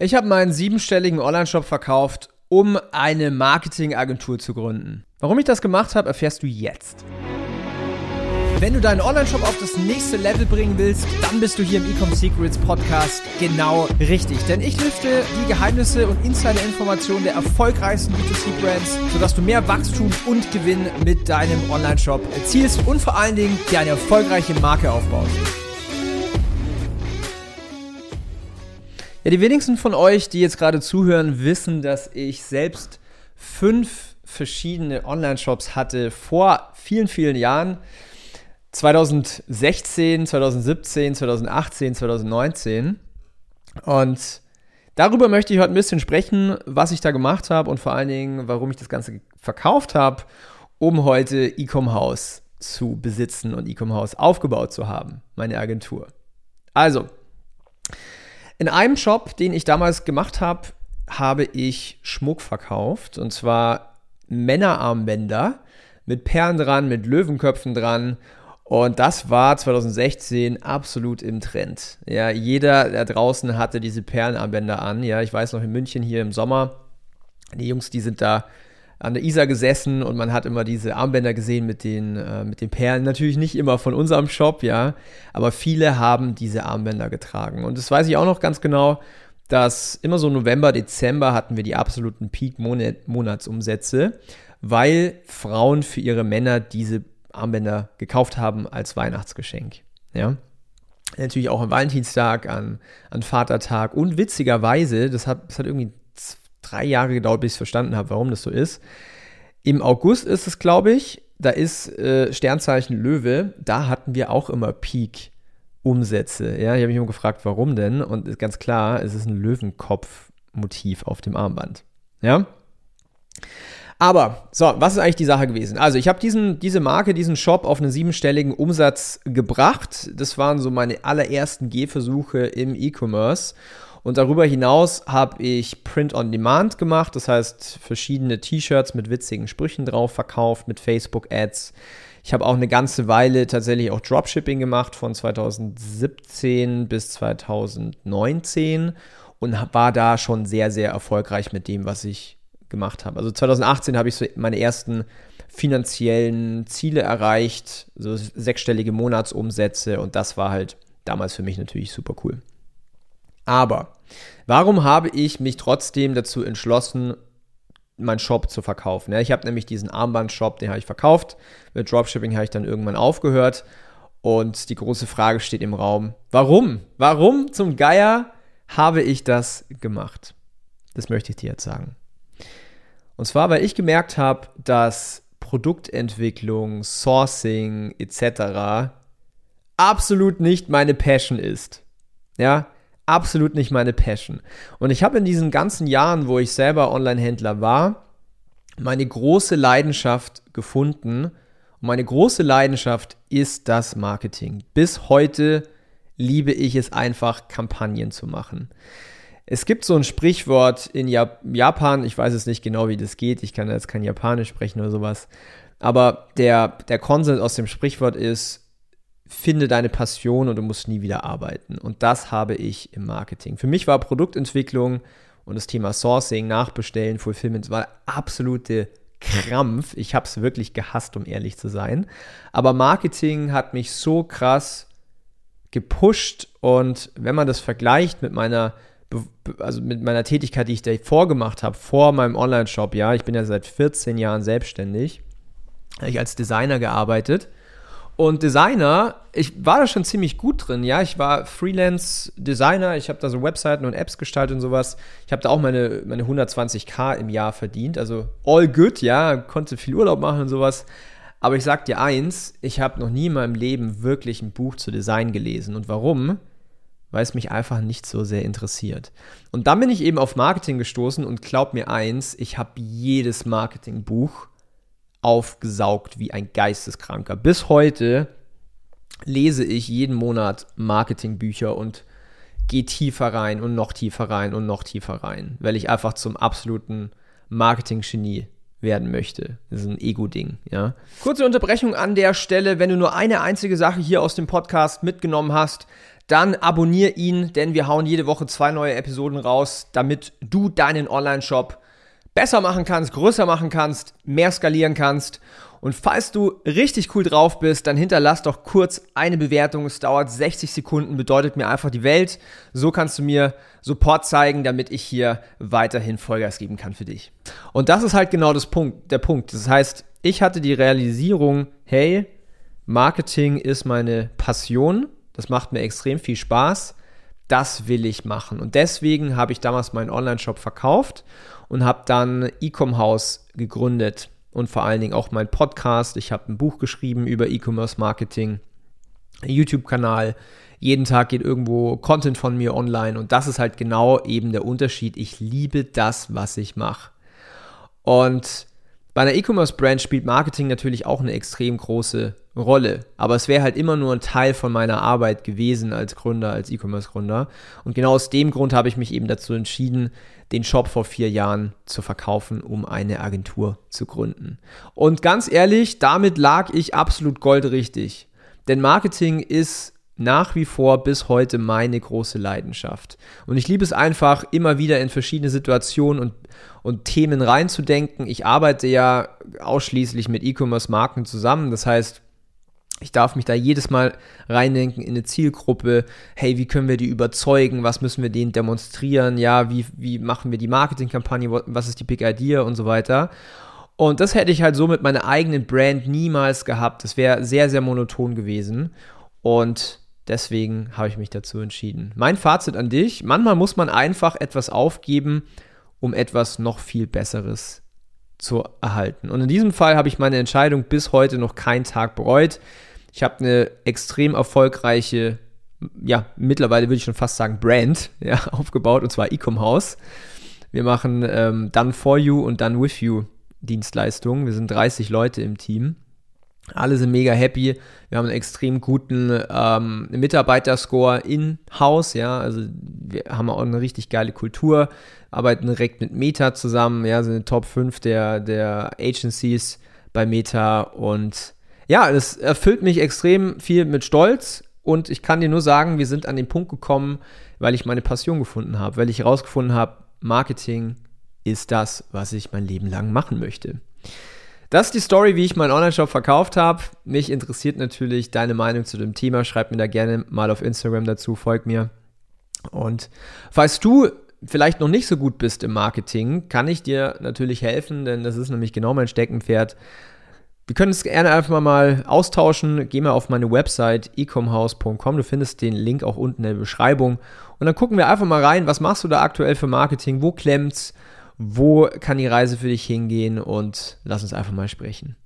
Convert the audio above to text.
Ich habe meinen siebenstelligen Online-Shop verkauft, um eine Marketingagentur zu gründen. Warum ich das gemacht habe, erfährst du jetzt. Wenn du deinen Online-Shop auf das nächste Level bringen willst, dann bist du hier im Ecom Secrets Podcast genau richtig. Denn ich lüfte die Geheimnisse und Insider-Informationen der erfolgreichsten B2C-Brands, sodass du mehr Wachstum und Gewinn mit deinem Online-Shop erzielst und vor allen Dingen dir eine erfolgreiche Marke aufbaust. Ja, die wenigsten von euch, die jetzt gerade zuhören, wissen, dass ich selbst fünf verschiedene Online-Shops hatte vor vielen, vielen Jahren. 2016, 2017, 2018, 2019. Und darüber möchte ich heute ein bisschen sprechen, was ich da gemacht habe und vor allen Dingen, warum ich das Ganze verkauft habe, um heute Ecom House zu besitzen und Ecom House aufgebaut zu haben, meine Agentur. Also, in einem Shop, den ich damals gemacht habe, habe ich Schmuck verkauft. Und zwar Männerarmbänder mit Perlen dran, mit Löwenköpfen dran. Und das war 2016 absolut im Trend. Ja, jeder da draußen hatte diese Perlenarmbänder an. Ja, ich weiß noch in München hier im Sommer, die Jungs, die sind da an der Isar gesessen und man hat immer diese Armbänder gesehen mit den, äh, mit den Perlen. Natürlich nicht immer von unserem Shop, ja, aber viele haben diese Armbänder getragen. Und das weiß ich auch noch ganz genau, dass immer so November, Dezember hatten wir die absoluten Peak-Monatsumsätze, weil Frauen für ihre Männer diese Armbänder gekauft haben als Weihnachtsgeschenk, ja. Natürlich auch am Valentinstag, an, an Vatertag und witzigerweise, das hat, das hat irgendwie drei Jahre gedauert, bis ich verstanden habe, warum das so ist. Im August ist es, glaube ich, da ist äh, Sternzeichen Löwe, da hatten wir auch immer Peak. Umsätze. Ja, ich habe mich immer gefragt, warum denn? Und ist ganz klar, es ist ein Löwenkopf-Motiv auf dem Armband. Ja. Aber, so, was ist eigentlich die Sache gewesen? Also, ich habe diese Marke, diesen Shop auf einen siebenstelligen Umsatz gebracht. Das waren so meine allerersten Gehversuche im E-Commerce. Und darüber hinaus habe ich Print on Demand gemacht, das heißt verschiedene T-Shirts mit witzigen Sprüchen drauf verkauft, mit Facebook-Ads. Ich habe auch eine ganze Weile tatsächlich auch Dropshipping gemacht von 2017 bis 2019 und war da schon sehr, sehr erfolgreich mit dem, was ich gemacht habe. Also 2018 habe ich so meine ersten finanziellen Ziele erreicht, so sechsstellige Monatsumsätze und das war halt damals für mich natürlich super cool. Aber warum habe ich mich trotzdem dazu entschlossen, meinen Shop zu verkaufen? Ja, ich habe nämlich diesen Armband-Shop, den habe ich verkauft. Mit Dropshipping habe ich dann irgendwann aufgehört. Und die große Frage steht im Raum, warum? Warum zum Geier habe ich das gemacht? Das möchte ich dir jetzt sagen. Und zwar, weil ich gemerkt habe, dass Produktentwicklung, Sourcing etc. absolut nicht meine Passion ist. Ja, absolut nicht meine Passion. Und ich habe in diesen ganzen Jahren, wo ich selber Online-Händler war, meine große Leidenschaft gefunden. Und meine große Leidenschaft ist das Marketing. Bis heute liebe ich es einfach, Kampagnen zu machen. Es gibt so ein Sprichwort in Japan, ich weiß es nicht genau, wie das geht, ich kann jetzt kein Japanisch sprechen oder sowas, aber der, der Konsens aus dem Sprichwort ist, finde deine Passion und du musst nie wieder arbeiten. Und das habe ich im Marketing. Für mich war Produktentwicklung und das Thema Sourcing, Nachbestellen, Fulfillment war absolute Krampf. Ich habe es wirklich gehasst, um ehrlich zu sein. Aber Marketing hat mich so krass gepusht und wenn man das vergleicht mit meiner also mit meiner Tätigkeit, die ich davor gemacht habe, vor meinem Online-Shop, ja, ich bin ja seit 14 Jahren selbstständig, habe ich als Designer gearbeitet und Designer, ich war da schon ziemlich gut drin, ja. Ich war Freelance-Designer, ich habe da so Webseiten und Apps gestaltet und sowas. Ich habe da auch meine, meine 120k im Jahr verdient, also all good, ja. Konnte viel Urlaub machen und sowas. Aber ich sag dir eins, ich habe noch nie in meinem Leben wirklich ein Buch zu Design gelesen. Und warum? Weil es mich einfach nicht so sehr interessiert. Und dann bin ich eben auf Marketing gestoßen und glaub mir eins, ich habe jedes Marketingbuch aufgesaugt wie ein Geisteskranker. Bis heute lese ich jeden Monat Marketingbücher und gehe tiefer rein und noch tiefer rein und noch tiefer rein, weil ich einfach zum absoluten Marketing-Genie werden möchte. Das ist ein Ego-Ding, ja. Kurze Unterbrechung an der Stelle, wenn du nur eine einzige Sache hier aus dem Podcast mitgenommen hast, dann abonniere ihn, denn wir hauen jede Woche zwei neue Episoden raus, damit du deinen Online-Shop besser machen kannst, größer machen kannst, mehr skalieren kannst. Und falls du richtig cool drauf bist, dann hinterlass doch kurz eine Bewertung. Es dauert 60 Sekunden, bedeutet mir einfach die Welt. So kannst du mir Support zeigen, damit ich hier weiterhin Vollgas geben kann für dich. Und das ist halt genau das Punkt, der Punkt. Das heißt, ich hatte die Realisierung, hey, Marketing ist meine Passion. Das macht mir extrem viel Spaß. Das will ich machen. Und deswegen habe ich damals meinen Online-Shop verkauft und habe dann Ecom House gegründet und vor allen Dingen auch mein Podcast. Ich habe ein Buch geschrieben über E-Commerce Marketing, YouTube-Kanal. Jeden Tag geht irgendwo Content von mir online und das ist halt genau eben der Unterschied. Ich liebe das, was ich mache. Und bei einer E-Commerce-Brand spielt Marketing natürlich auch eine extrem große Rolle. Aber es wäre halt immer nur ein Teil von meiner Arbeit gewesen als Gründer, als E-Commerce-Gründer. Und genau aus dem Grund habe ich mich eben dazu entschieden, den Shop vor vier Jahren zu verkaufen, um eine Agentur zu gründen. Und ganz ehrlich, damit lag ich absolut goldrichtig. Denn Marketing ist nach wie vor bis heute meine große Leidenschaft. Und ich liebe es einfach, immer wieder in verschiedene Situationen und, und Themen reinzudenken. Ich arbeite ja ausschließlich mit E-Commerce-Marken zusammen. Das heißt, ich darf mich da jedes Mal reindenken in eine Zielgruppe. Hey, wie können wir die überzeugen? Was müssen wir denen demonstrieren? Ja, wie, wie machen wir die Marketingkampagne? Was ist die Big Idea und so weiter? Und das hätte ich halt so mit meiner eigenen Brand niemals gehabt. Das wäre sehr, sehr monoton gewesen. Und deswegen habe ich mich dazu entschieden. Mein Fazit an dich: Manchmal muss man einfach etwas aufgeben, um etwas noch viel Besseres zu erhalten. Und in diesem Fall habe ich meine Entscheidung bis heute noch keinen Tag bereut. Ich habe eine extrem erfolgreiche, ja, mittlerweile würde ich schon fast sagen, Brand ja, aufgebaut, und zwar Ecom House. Wir machen ähm, Done for You und Done with You Dienstleistungen. Wir sind 30 Leute im Team. Alle sind mega happy. Wir haben einen extrem guten ähm, Mitarbeiterscore in-house, ja. Also wir haben auch eine richtig geile Kultur, arbeiten direkt mit Meta zusammen, ja, sind in den Top 5 der, der Agencies bei Meta und ja, es erfüllt mich extrem viel mit Stolz und ich kann dir nur sagen, wir sind an den Punkt gekommen, weil ich meine Passion gefunden habe, weil ich herausgefunden habe, Marketing ist das, was ich mein Leben lang machen möchte. Das ist die Story, wie ich meinen Online-Shop verkauft habe. Mich interessiert natürlich deine Meinung zu dem Thema. Schreib mir da gerne mal auf Instagram dazu, folg mir. Und falls du vielleicht noch nicht so gut bist im Marketing, kann ich dir natürlich helfen, denn das ist nämlich genau mein Steckenpferd. Wir können es gerne einfach mal austauschen. Geh mal auf meine Website ecomhouse.com. Du findest den Link auch unten in der Beschreibung. Und dann gucken wir einfach mal rein, was machst du da aktuell für Marketing? Wo klemmt's? Wo kann die Reise für dich hingehen? Und lass uns einfach mal sprechen.